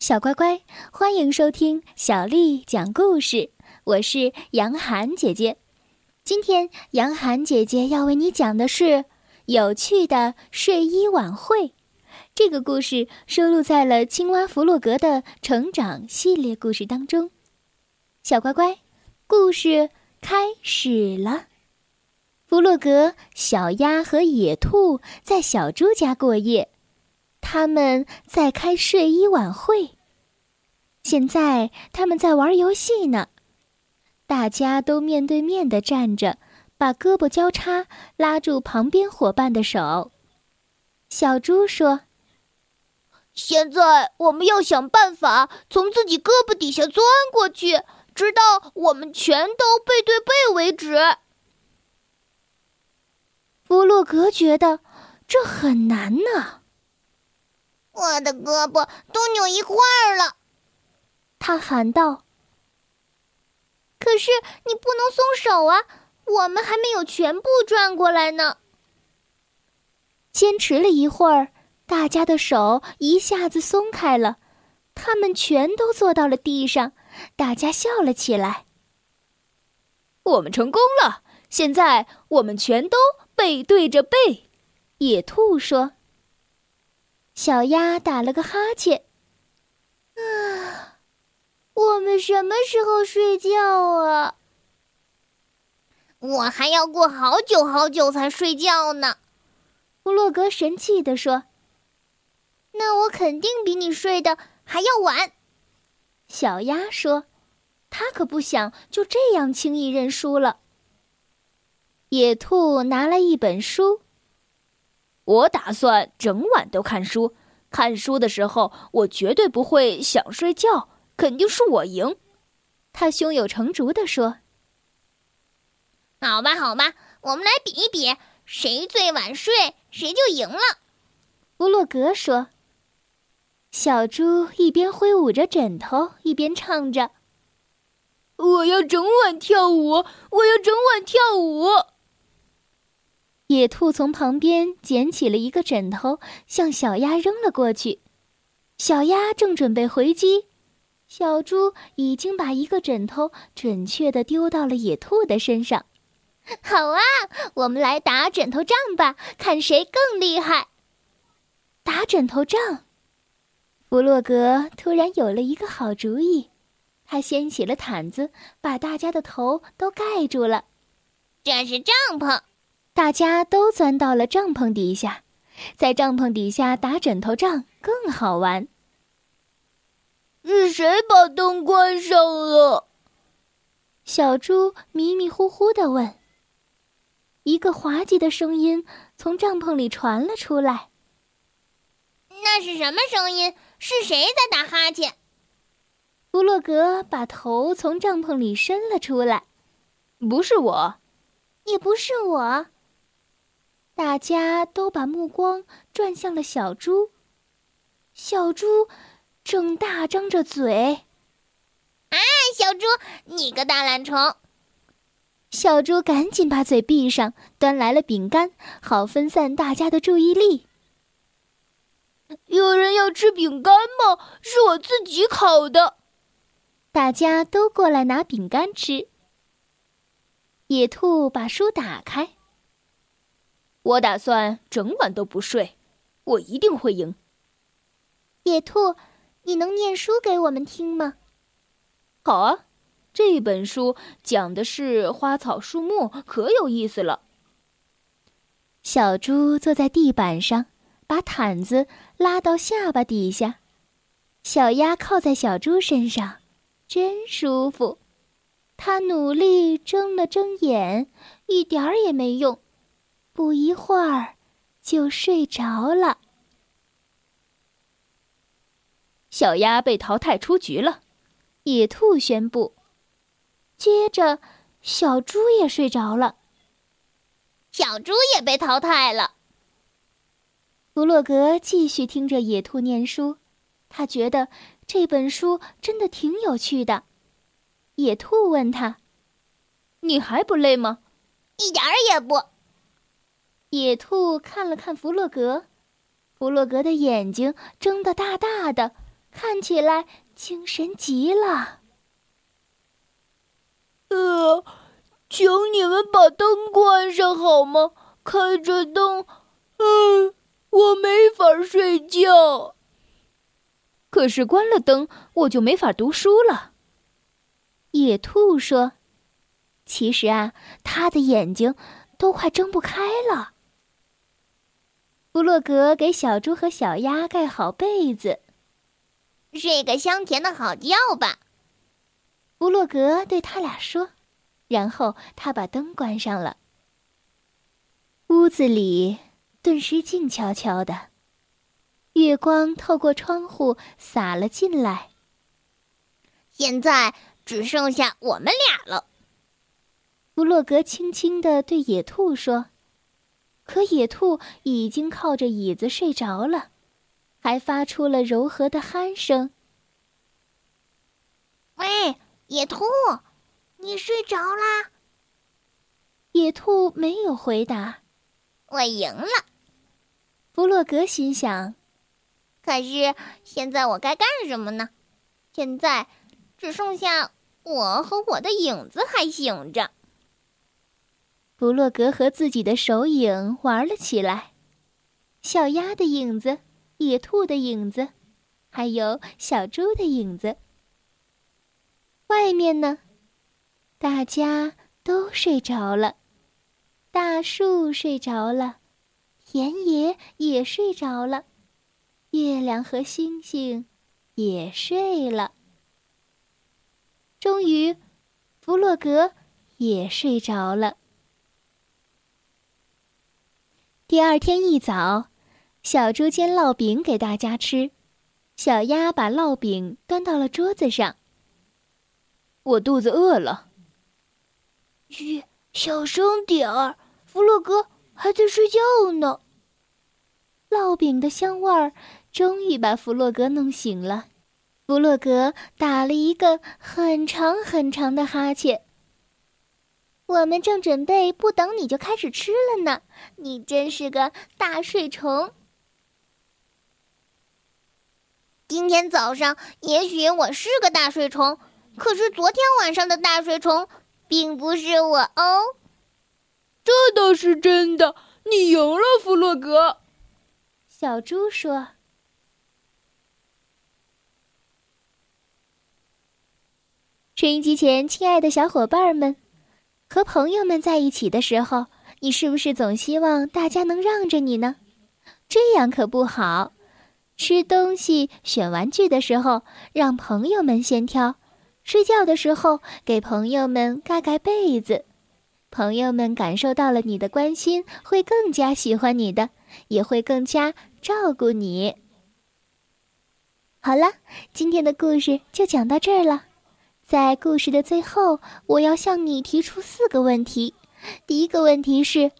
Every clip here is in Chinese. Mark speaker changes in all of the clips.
Speaker 1: 小乖乖，欢迎收听小丽讲故事。我是杨涵姐姐。今天杨涵姐姐要为你讲的是有趣的睡衣晚会。这个故事收录在了青蛙弗洛格的成长系列故事当中。小乖乖，故事开始了。弗洛格、小鸭和野兔在小猪家过夜。他们在开睡衣晚会。现在他们在玩游戏呢。大家都面对面的站着，把胳膊交叉，拉住旁边伙伴的手。小猪说：“
Speaker 2: 现在我们要想办法从自己胳膊底下钻过去，直到我们全都背对背为止。”
Speaker 1: 弗洛格觉得这很难呢。
Speaker 2: 的胳膊都扭一块儿了，
Speaker 1: 他喊道。
Speaker 2: 可是你不能松手啊，我们还没有全部转过来呢。
Speaker 1: 坚持了一会儿，大家的手一下子松开了，他们全都坐到了地上，大家笑了起来。
Speaker 3: 我们成功了，现在我们全都背对着背。
Speaker 1: 野兔说。小鸭打了个哈欠。
Speaker 2: 啊，我们什么时候睡觉啊？我还要过好久好久才睡觉呢。
Speaker 1: 弗洛格神气地说：“
Speaker 2: 那我肯定比你睡得还要晚。”
Speaker 1: 小鸭说：“他可不想就这样轻易认输了。”野兔拿来一本书。
Speaker 3: 我打算整晚都看书。看书的时候，我绝对不会想睡觉，肯定是我赢。
Speaker 1: 他胸有成竹地说：“
Speaker 2: 好吧，好吧，我们来比一比，谁最晚睡，谁就赢了。”
Speaker 1: 弗洛格说。小猪一边挥舞着枕头，一边唱着：“
Speaker 3: 我要整晚跳舞，我要整晚跳舞。”
Speaker 1: 野兔从旁边捡起了一个枕头，向小鸭扔了过去。小鸭正准备回击，小猪已经把一个枕头准确地丢到了野兔的身上。
Speaker 2: 好啊，我们来打枕头仗吧，看谁更厉害。
Speaker 1: 打枕头仗，弗洛格突然有了一个好主意，他掀起了毯子，把大家的头都盖住了。
Speaker 2: 这是帐篷。
Speaker 1: 大家都钻到了帐篷底下，在帐篷底下打枕头仗更好玩。
Speaker 2: 是谁把灯关上了？
Speaker 1: 小猪迷迷糊糊的问。一个滑稽的声音从帐篷里传了出来。
Speaker 2: 那是什么声音？是谁在打哈欠？
Speaker 1: 弗洛格把头从帐篷里伸了出来。
Speaker 3: 不是我，
Speaker 2: 也不是我。
Speaker 1: 大家都把目光转向了小猪。小猪正大张着嘴。
Speaker 2: 啊，小猪，你个大懒虫！
Speaker 1: 小猪赶紧把嘴闭上，端来了饼干，好分散大家的注意力。
Speaker 3: 有人要吃饼干吗？是我自己烤的。
Speaker 1: 大家都过来拿饼干吃。野兔把书打开。
Speaker 3: 我打算整晚都不睡，我一定会赢。
Speaker 2: 野兔，你能念书给我们听吗？
Speaker 3: 好啊，这本书讲的是花草树木，可有意思了。
Speaker 1: 小猪坐在地板上，把毯子拉到下巴底下，小鸭靠在小猪身上，真舒服。它努力睁了睁眼，一点儿也没用。不一会儿，就睡着了。
Speaker 3: 小鸭被淘汰出局了，
Speaker 1: 野兔宣布。接着，小猪也睡着了。
Speaker 2: 小猪也被淘汰了。
Speaker 1: 弗洛格继续听着野兔念书，他觉得这本书真的挺有趣的。野兔问他：“
Speaker 3: 你还不累吗？”“
Speaker 2: 一点儿也不。”
Speaker 1: 野兔看了看弗洛格，弗洛格的眼睛睁得大大的，看起来精神极了。
Speaker 3: 呃，请你们把灯关上好吗？开着灯，嗯，我没法睡觉。可是关了灯，我就没法读书了。
Speaker 1: 野兔说：“其实啊，他的眼睛都快睁不开了。”弗洛格给小猪和小鸭盖好被子，
Speaker 2: 睡个香甜的好觉吧。
Speaker 1: 布洛格对他俩说，然后他把灯关上了。屋子里顿时静悄悄的。月光透过窗户洒了进来。
Speaker 2: 现在只剩下我们俩了。
Speaker 1: 布洛格轻轻地对野兔说：“可野兔已经靠着椅子睡着了，还发出了柔和的鼾声。”“
Speaker 2: 喂，野兔，你睡着啦？”
Speaker 1: 野兔没有回答。
Speaker 2: “我赢了。”
Speaker 1: 弗洛格心想。
Speaker 2: 可是现在我该干什么呢？现在只剩下我和我的影子还醒着。
Speaker 1: 弗洛格和自己的手影玩了起来，小鸭的影子、野兔的影子，还有小猪的影子。外面呢，大家都睡着了，大树睡着了，田野也睡着了。月亮和星星也睡了。终于，弗洛格也睡着了。第二天一早，小猪煎烙饼给大家吃，小鸭把烙饼端到了桌子上。
Speaker 3: 我肚子饿了。
Speaker 2: 嘘，小声点儿，弗洛格还在睡觉呢。
Speaker 1: 烙饼的香味儿。终于把弗洛格弄醒了，弗洛格打了一个很长很长的哈欠。我们正准备不等你就开始吃了呢，你真是个大睡虫。
Speaker 2: 今天早上也许我是个大睡虫，可是昨天晚上的大睡虫并不是我哦。
Speaker 3: 这倒是真的，你赢了，弗洛格。
Speaker 1: 小猪说。收音机前，亲爱的小伙伴们，和朋友们在一起的时候，你是不是总希望大家能让着你呢？这样可不好。吃东西、选玩具的时候，让朋友们先挑；睡觉的时候，给朋友们盖盖被子。朋友们感受到了你的关心，会更加喜欢你的，也会更加照顾你。好了，今天的故事就讲到这儿了。在故事的最后，我要向你提出四个问题。第一个问题是：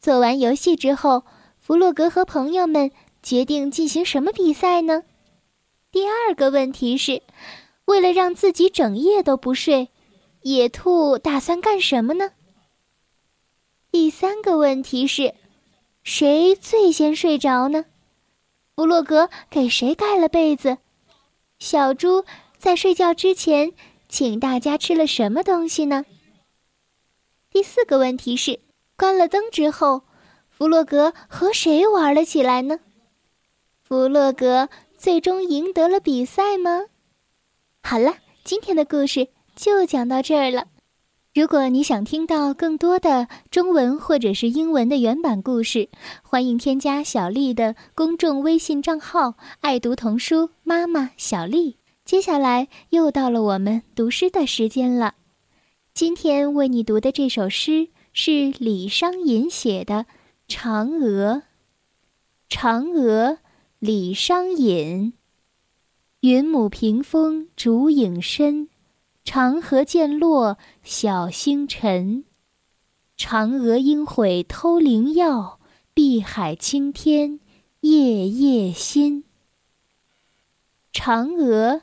Speaker 1: 做完游戏之后，弗洛格和朋友们决定进行什么比赛呢？第二个问题是：为了让自己整夜都不睡，野兔打算干什么呢？第三个问题是：谁最先睡着呢？弗洛格给谁盖了被子？小猪在睡觉之前。请大家吃了什么东西呢？第四个问题是，关了灯之后，弗洛格和谁玩了起来呢？弗洛格最终赢得了比赛吗？好了，今天的故事就讲到这儿了。如果你想听到更多的中文或者是英文的原版故事，欢迎添加小丽的公众微信账号“爱读童书妈妈小丽”。接下来又到了我们读诗的时间了。今天为你读的这首诗是李商隐写的《嫦娥》。嫦娥，李商隐。云母屏风烛影深，长河渐落晓星沉。嫦娥应悔偷灵药，碧海青天夜夜心。嫦娥。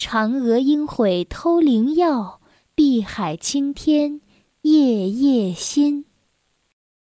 Speaker 1: 嫦娥应悔偷灵药，碧海青天夜夜心。